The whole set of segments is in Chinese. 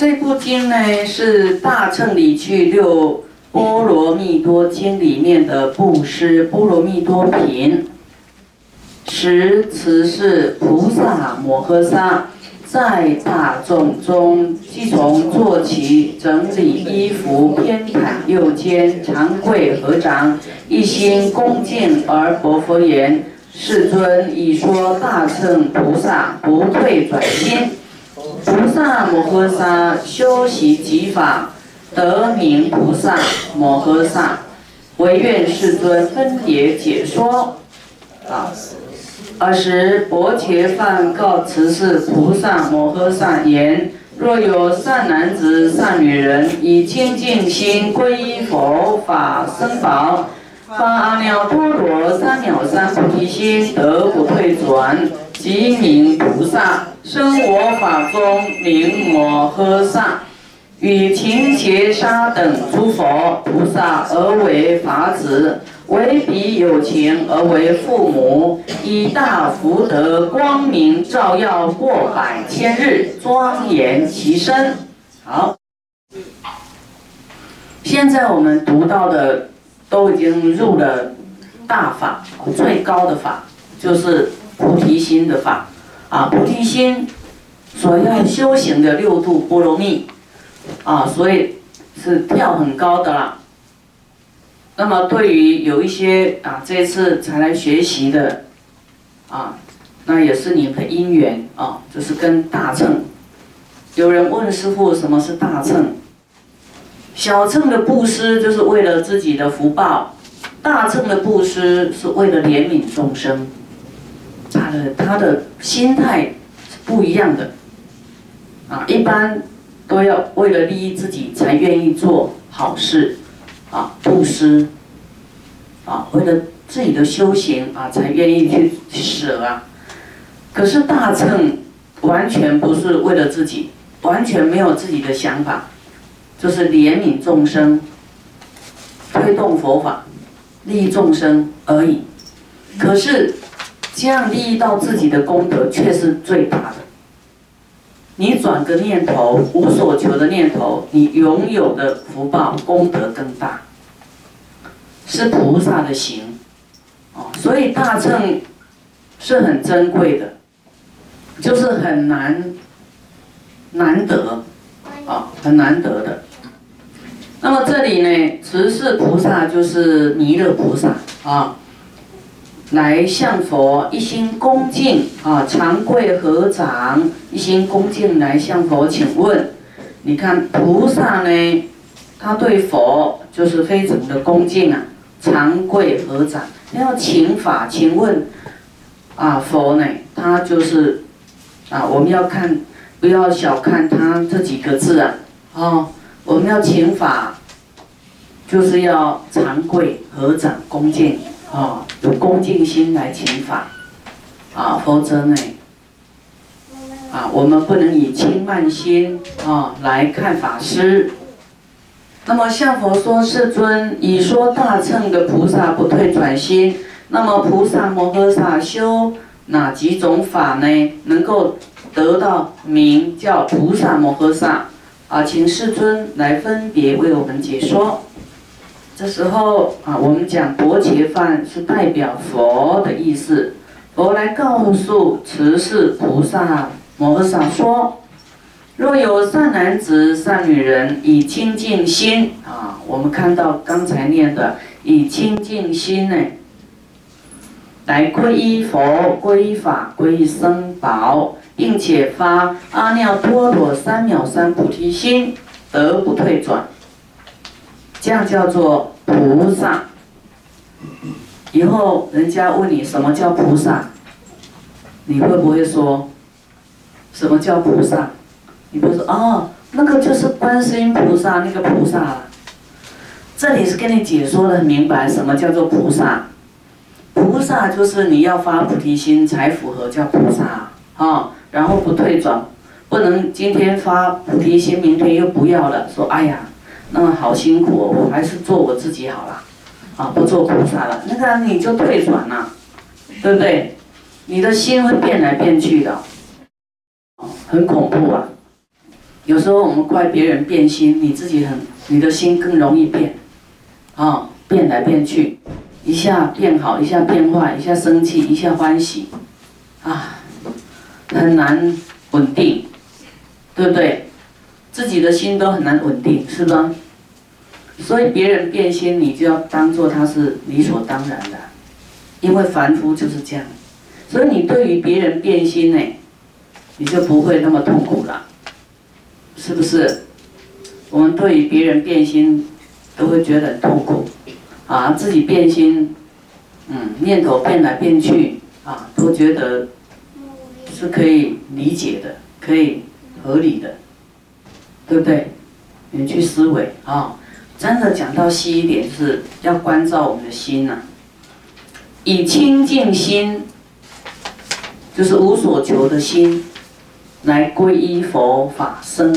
这部经呢是《大乘理趣六波罗蜜多经》里面的布施波罗蜜多品。十慈是菩萨摩诃萨，在大众中，即从坐起、整理衣服、偏袒右肩、长跪合掌，一心恭敬而薄佛言：“世尊，已说大乘菩萨不退转心。菩萨摩诃萨修习极法，得名菩萨摩诃萨，唯愿世尊分别解说。”啊。尔时，薄伽梵告慈氏菩萨摩诃萨言：若有善男子、善女人，以清净心皈依佛法僧宝，发阿耨多罗三藐三菩提心，得不退转，即名菩萨，生我法中名摩诃萨。与勤劫沙等诸佛菩萨而为法子，为彼有情而为父母，以大福德光明照耀过百千日，庄严其身。好，现在我们读到的都已经入了大法，最高的法就是菩提心的法啊，菩提心所要修行的六度波罗蜜。啊，所以是跳很高的啦。那么对于有一些啊，这次才来学习的，啊，那也是你的因缘啊，就是跟大乘。有人问师傅什么是大乘？小乘的布施就是为了自己的福报，大乘的布施是为了怜悯众生。他的他的心态是不一样的，啊，一般。都要为了利益自己才愿意做好事，啊，布施，啊，为了自己的修行啊才愿意去舍啊。可是大乘完全不是为了自己，完全没有自己的想法，就是怜悯众生，推动佛法，利益众生而已。可是这样利益到自己的功德却是最大的。你转个念头，无所求的念头，你拥有的福报功德更大，是菩萨的行，哦，所以大乘是很珍贵的，就是很难难得，啊，很难得的。那么这里呢，慈氏菩萨就是弥勒菩萨啊。来向佛一心恭敬啊，长跪合掌，一心恭敬来向佛请问。你看菩萨呢，他对佛就是非常的恭敬啊，长跪合掌，要请法请问啊，佛呢，他就是啊，我们要看，不要小看他这几个字啊，哦，我们要请法，就是要长跪合掌恭敬。啊，有恭敬心来请法，啊，否则呢，啊，我们不能以轻慢心啊来看法师。那么向佛说：“世尊，已说大乘的菩萨不退转心。那么菩萨摩诃萨修哪几种法呢？能够得到名叫菩萨摩诃萨？啊，请世尊来分别为我们解说。”这时候啊，我们讲薄伽梵是代表佛的意思，佛来告诉慈氏菩萨摩诃萨说：若有善男子、善女人，以清净心啊，我们看到刚才念的以清净心呢，来皈依佛、皈依法、皈依僧宝，并且发阿耨多罗三藐三菩提心，得不退转。这样叫做菩萨。以后人家问你什么叫菩萨，你会不会说，什么叫菩萨？你不说哦，那个就是观世音菩萨那个菩萨了。这里是跟你解说的很明白，什么叫做菩萨？菩萨就是你要发菩提心才符合叫菩萨啊，然后不退转，不能今天发菩提心，明天又不要了，说哎呀。那么好辛苦哦，我还是做我自己好了，啊，不做菩萨了，那个你就退转了，对不对？你的心会变来变去的，很恐怖啊！有时候我们怪别人变心，你自己很，你的心更容易变，啊，变来变去，一下变好，一下变坏，一下生气，一下欢喜，啊，很难稳定，对不对？自己的心都很难稳定，是吧？所以别人变心，你就要当做他是理所当然的，因为凡夫就是这样。所以你对于别人变心呢，你就不会那么痛苦了，是不是？我们对于别人变心，都会觉得很痛苦，啊，自己变心，嗯，念头变来变去，啊，都觉得是可以理解的，可以合理的，对不对？你去思维啊，真的讲到细一点，是要关照我们的心呐，以清净心。就是无所求的心，来皈依佛法僧，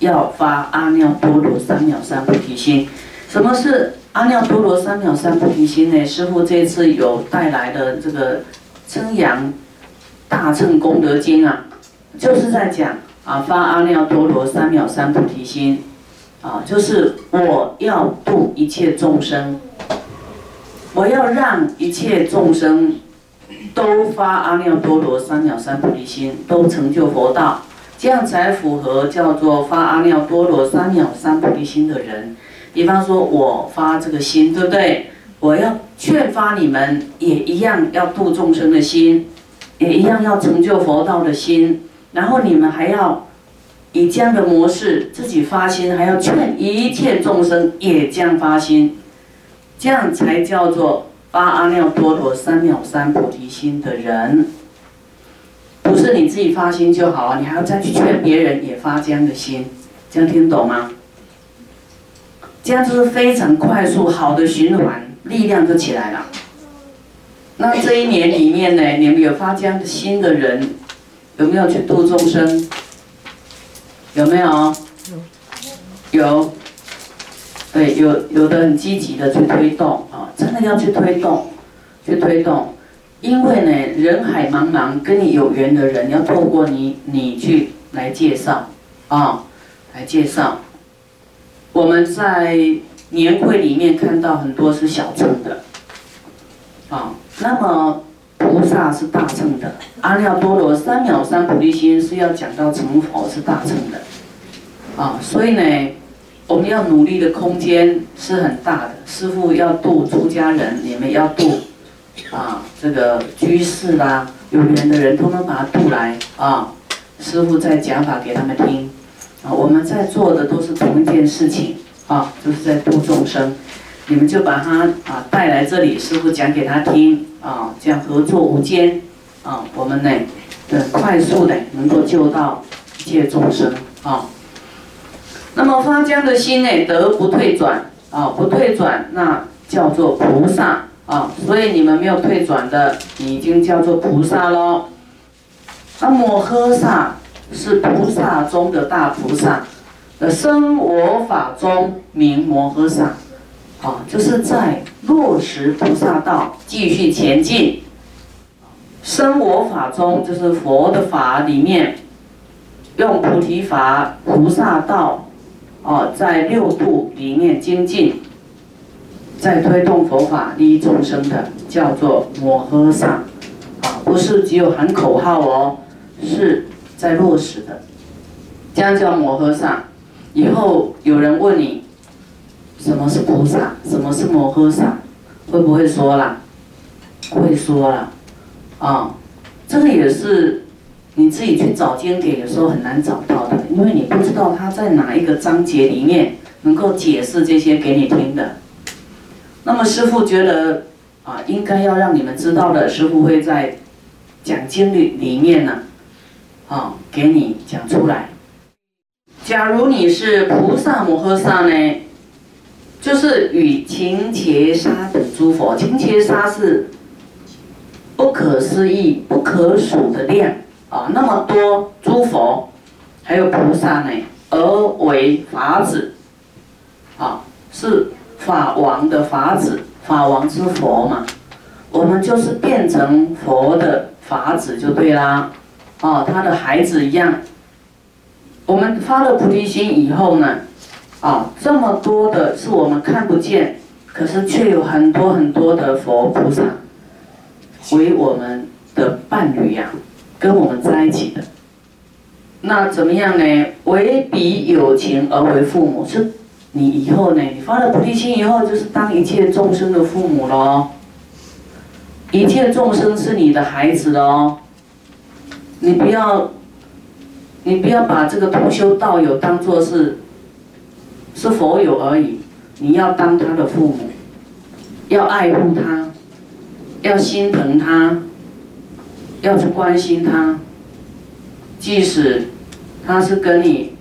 要发阿耨多罗三藐三菩提心。什么是阿耨多罗三藐三菩提心呢？师父这次有带来的这个《称扬大乘功德经》啊，就是在讲啊发阿耨多罗三藐三菩提心，啊就是我要度一切众生，我要让一切众生。都发阿耨多罗三藐三菩提心，都成就佛道，这样才符合叫做发阿耨多罗三藐三菩提心的人。比方说，我发这个心，对不对？我要劝发你们，也一样要度众生的心，也一样要成就佛道的心。然后你们还要以这样的模式自己发心，还要劝一切众生也这样发心，这样才叫做。发阿耨多罗三藐三菩提心的人，不是你自己发心就好了，你还要再去劝别人也发这样的心，这样听懂吗？这样就是非常快速好的循环，力量就起来了。那这一年里面呢，你们有发这样的心的人，有没有去度众生？有没有？有。对，有有的很积极的去推动啊，真的要去推动，去推动，因为呢，人海茫茫，跟你有缘的人要透过你，你去来介绍，啊，来介绍。我们在年会里面看到很多是小众的，啊，那么菩萨是大乘的，阿耨多罗三藐三菩提心是要讲到成佛是大乘的，啊，所以呢。我们要努力的空间是很大的。师傅要度出家人，你们要度啊，这个居士啦，有缘的人，通通把他度来啊。师傅在讲法给他们听啊。我们在做的都是同一件事情啊，就是在度众生。你们就把他啊带来这里，师傅讲给他听啊，这样合作无间啊，我们呢，很快速的能够救到一切众生啊。那么发江的心呢，得不退转啊，不退转，那叫做菩萨啊。所以你们没有退转的，已经叫做菩萨喽。那摩诃萨是菩萨中的大菩萨，呃生我法中名摩诃萨，啊，就是在落实菩萨道，继续前进。生我法中就是佛的法里面，用菩提法、菩萨道。哦，在六度里面精进，在推动佛法利益众生的，叫做摩诃萨，啊，不是只有喊口号哦，是在落实的，这样叫摩诃萨。以后有人问你，什么是菩萨，什么是摩诃萨，会不会说啦？会说了，啊，这个也是。你自己去找经典，有时候很难找到的，因为你不知道他在哪一个章节里面能够解释这些给你听的。那么师父觉得啊，应该要让你们知道的，师父会在讲经里里面呢，啊，给你讲出来。假如你是菩萨摩诃萨呢，就是与勤伽沙等诸佛，勤伽沙是不可思议、不可数的量。啊，那么多诸佛，还有菩萨呢，而为法子，啊，是法王的法子，法王之佛嘛，我们就是变成佛的法子就对啦，啊，他的孩子一样，我们发了菩提心以后呢，啊，这么多的是我们看不见，可是却有很多很多的佛菩萨为我们的伴侣呀，跟我们在一起的。那怎么样呢？为彼有情而为父母，是你以后呢？你发了菩提心以后，就是当一切众生的父母喽。一切众生是你的孩子喽。你不要，你不要把这个同修道友当做是，是佛友而已。你要当他的父母，要爱护他，要心疼他，要去关心他。即使他是跟你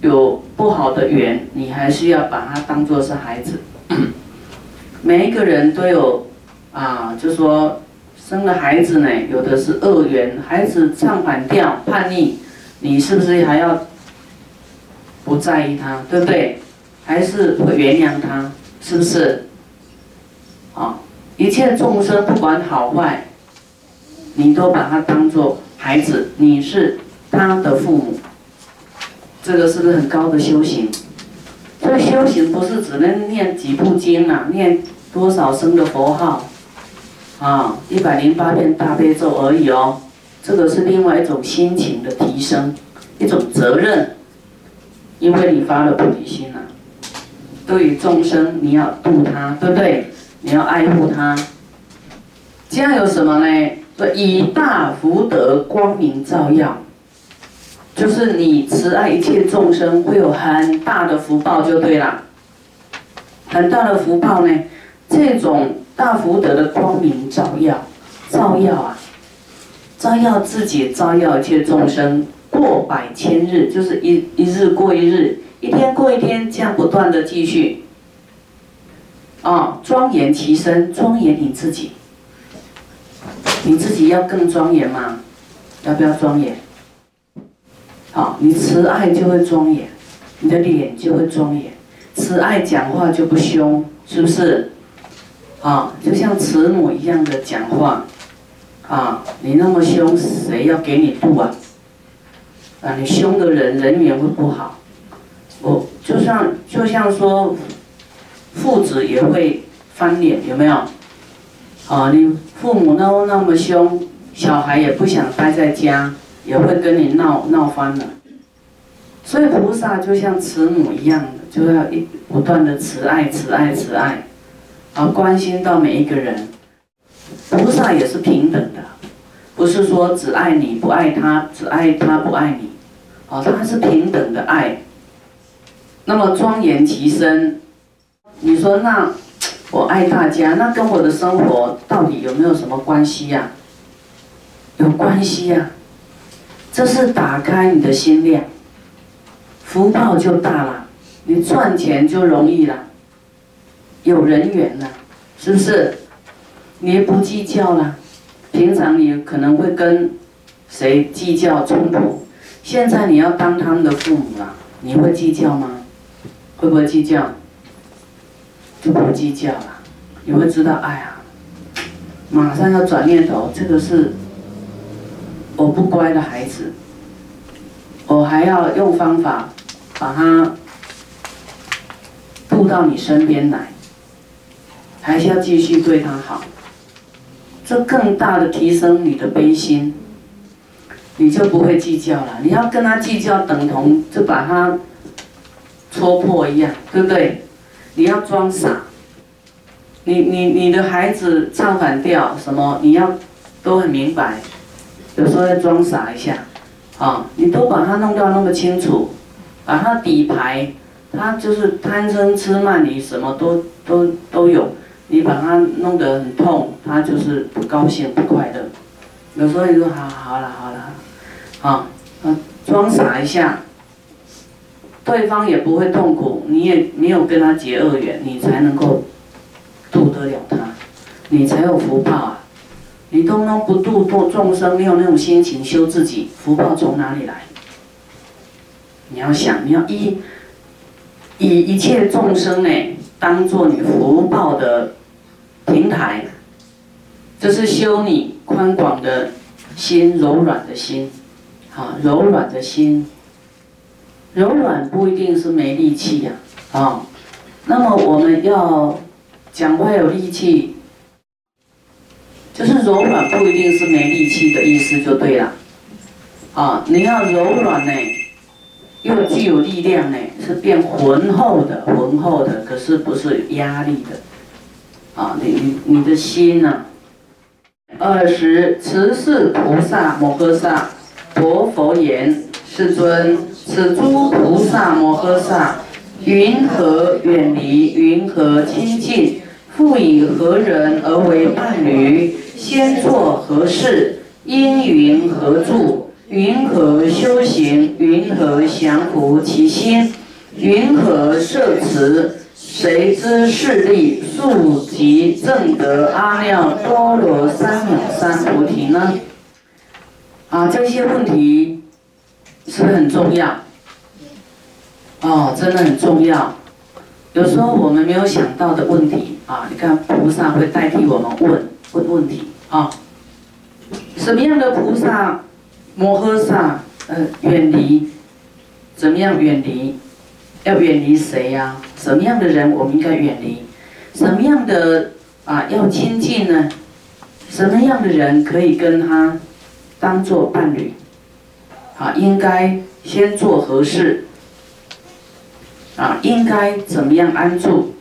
有不好的缘，你还是要把他当做是孩子。每一个人都有啊，就说。生了孩子呢，有的是恶缘，孩子唱反调、叛逆，你是不是还要不在意他，对不对？还是会原谅他，是不是？啊，一切众生不管好坏，你都把他当做孩子，你是他的父母，这个是不是很高的修行？这个修行不是只能念几部经啊，念多少声的佛号。啊，一百零八遍大悲咒而已哦，这个是另外一种心情的提升，一种责任，因为你发了菩提心了，对于众生你要度他，对不对？你要爱护他，这样有什么呢？说以大福德光明照耀，就是你慈爱一切众生，会有很大的福报就对了，很大的福报呢，这种。大福德的光明照耀，照耀啊，照耀自己，照耀一切众生，过百千日，就是一一日过一日，一天过一天，这样不断的继续。啊，庄严其身，庄严你自己，你自己要更庄严吗？要不要庄严？好，你慈爱就会庄严，你的脸就会庄严，慈爱讲话就不凶，是不是？啊，就像慈母一样的讲话，啊，你那么凶，谁要给你度啊？啊，你凶的人人缘会不好。我就像就像说，父子也会翻脸，有没有？啊，你父母都那么凶，小孩也不想待在家，也会跟你闹闹翻了。所以菩萨就像慈母一样的，就要一不断的慈爱、慈爱、慈爱。啊关心到每一个人，菩萨也是平等的，不是说只爱你不爱他，只爱他不爱你，哦，他是平等的爱。那么庄严其身，你说那我爱大家，那跟我的生活到底有没有什么关系呀？有关系呀，这是打开你的心量，福报就大了，你赚钱就容易了。有人缘了，是不是？你不计较了，平常你可能会跟谁计较冲突，现在你要当他们的父母了，你会计较吗？会不会计较？就不计较了，你会知道，哎呀，马上要转念头，这个是我不乖的孩子，我还要用方法把他渡到你身边来。还是要继续对他好，这更大的提升你的悲心，你就不会计较了。你要跟他计较，等同就把他戳破一样，对不对？你要装傻，你你你的孩子唱反调什么，你要都很明白，有时候要装傻一下，啊，你都把他弄到那么清楚，把他底牌，他就是贪嗔痴慢疑什么都都都有。你把他弄得很痛，他就是不高兴、不快乐。有时候你说好好了好了，啊，装傻一下，对方也不会痛苦，你也没有跟他结恶缘，你才能够度得了他，你才有福报啊！你都能不度度众生，没有那种心情修自己，福报从哪里来？你要想，你要以以一切众生呢，当做你福报的。平台，这是修你宽广的心、柔软的心，啊，柔软的心，柔软不一定是没力气呀，啊，那么我们要讲话有力气，就是柔软不一定是没力气的意思就对了，啊，你要柔软呢，又具有力量呢，是变浑厚的，浑厚的，可是不是压力的，啊，你你你的心呢？二十慈氏菩萨摩诃萨，佛佛言：世尊，此诸菩萨摩诃萨，云何远离？云何亲近？复以何人而为伴侣？先作何事？因云何住？云何修行？云何降伏其心？云何设持？谁知势力速及正得阿耨多罗三藐三菩提呢？啊，这些问题重要？哦，真的很重要。有时候我们没有想到的问题啊，你看菩萨会代替我们问问问题啊。什么样的菩萨摩诃萨呃远离？怎么样远离？要远离谁呀？什么样的人我们应该远离？什么样的啊要亲近呢？什么样的人可以跟他当做伴侣？啊，应该先做何事？啊，应该怎么样安住？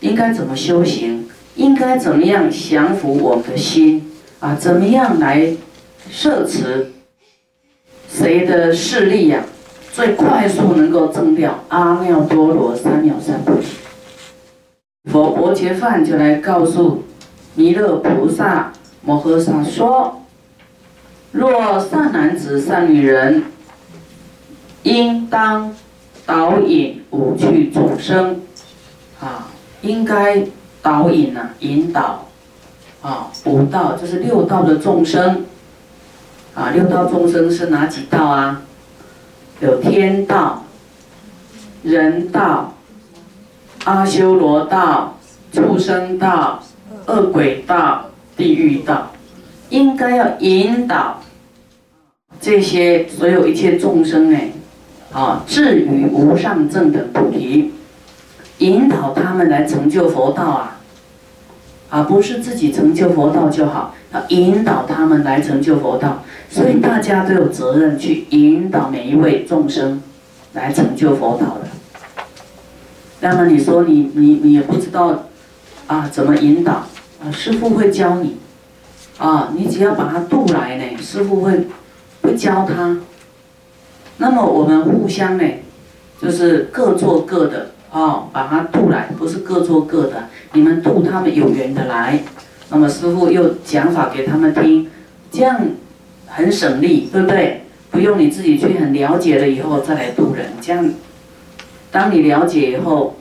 应该怎么修行？应该怎么样降服我们的心？啊，怎么样来摄持谁的势力呀？最快速能够证掉阿耨多罗三藐三菩提。佛伯伽梵就来告诉弥勒菩萨摩诃萨说：若善男子、善女人，应当导引五趣众生，啊，应该导引呐，引导，啊，五道就是六道的众生，啊，六道众生是哪几道啊？有天道、人道、阿修罗道、畜生道、恶鬼道、地狱道，应该要引导这些所有一切众生呢，啊，至于无上正等菩提，引导他们来成就佛道啊，啊，不是自己成就佛道就好，要引导他们来成就佛道。所以大家都有责任去引导每一位众生来成就佛道的。那么你说你你你也不知道啊怎么引导啊？师傅会教你啊，你只要把他渡来呢，师傅会会教他。那么我们互相呢，就是各做各的啊，把它渡来，不是各做各的。你们渡他们有缘的来，那么师傅又讲法给他们听，这样。很省力，对不对？不用你自己去很了解了以后再来渡人，这样，当你了解以后，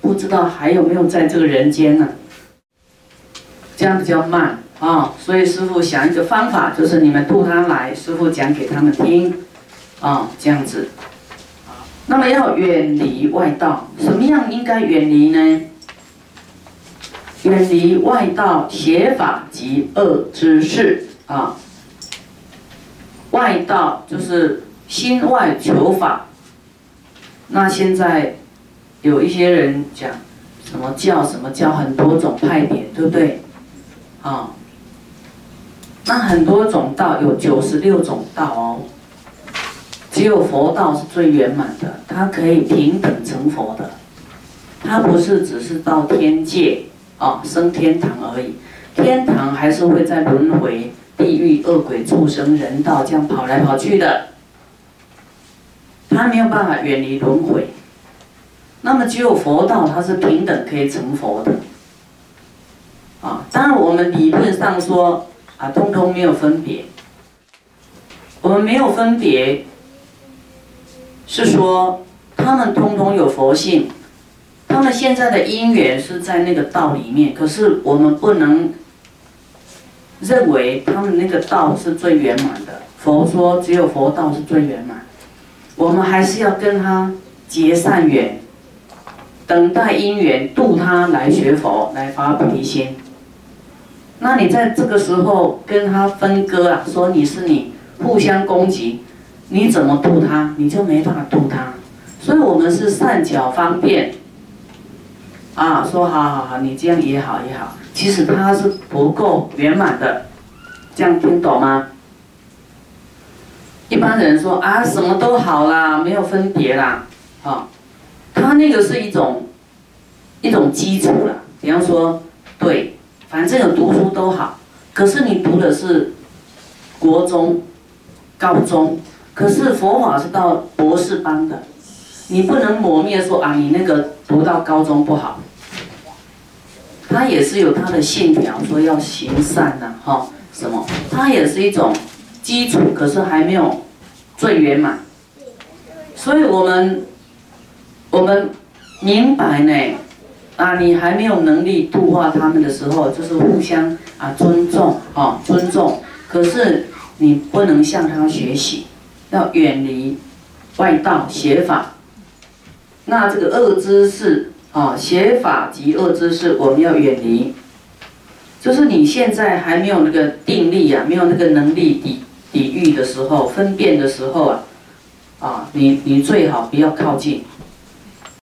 不知道还有没有在这个人间呢？这样比较慢啊，所以师傅想一个方法，就是你们渡他来，师傅讲给他们听，啊，这样子。那么要远离外道，什么样应该远离呢？远离外道邪法及恶之事啊。外道就是心外求法，那现在有一些人讲什么教什么教，很多种派别，对不对？啊，那很多种道有九十六种道哦，只有佛道是最圆满的，它可以平等成佛的，它不是只是到天界啊升天堂而已，天堂还是会在轮回。地狱、恶鬼、畜生、人道，这样跑来跑去的，他没有办法远离轮回。那么只有佛道，它是平等可以成佛的。啊，当然我们理论上说啊，通通没有分别。我们没有分别，是说他们通通有佛性，他们现在的因缘是在那个道里面，可是我们不能。认为他们那个道是最圆满的，佛说只有佛道是最圆满，我们还是要跟他结善缘，等待因缘度他来学佛，来发菩提心。那你在这个时候跟他分割啊，说你是你，互相攻击，你怎么度他，你就没办法度他。所以我们是善巧方便，啊，说好好好，你这样也好也好，其实他是不够圆满的，这样听懂吗？一般人说啊，什么都好啦，没有分别啦，啊，他那个是一种一种基础啦。比方说，对，反正有读书都好，可是你读的是国中、高中，可是佛法是到博士班的。你不能磨灭说啊，你那个读到高中不好，他也是有他的信条，说要行善呐，哈，什么？他也是一种基础，可是还没有最圆满。所以我们我们明白呢，啊，你还没有能力度化他们的时候，就是互相啊尊重，啊尊重。可是你不能向他学习，要远离外道邪法。那这个恶知识啊，邪法及恶知识，我们要远离。就是你现在还没有那个定力啊，没有那个能力抵抵御的时候，分辨的时候啊，啊，你你最好不要靠近。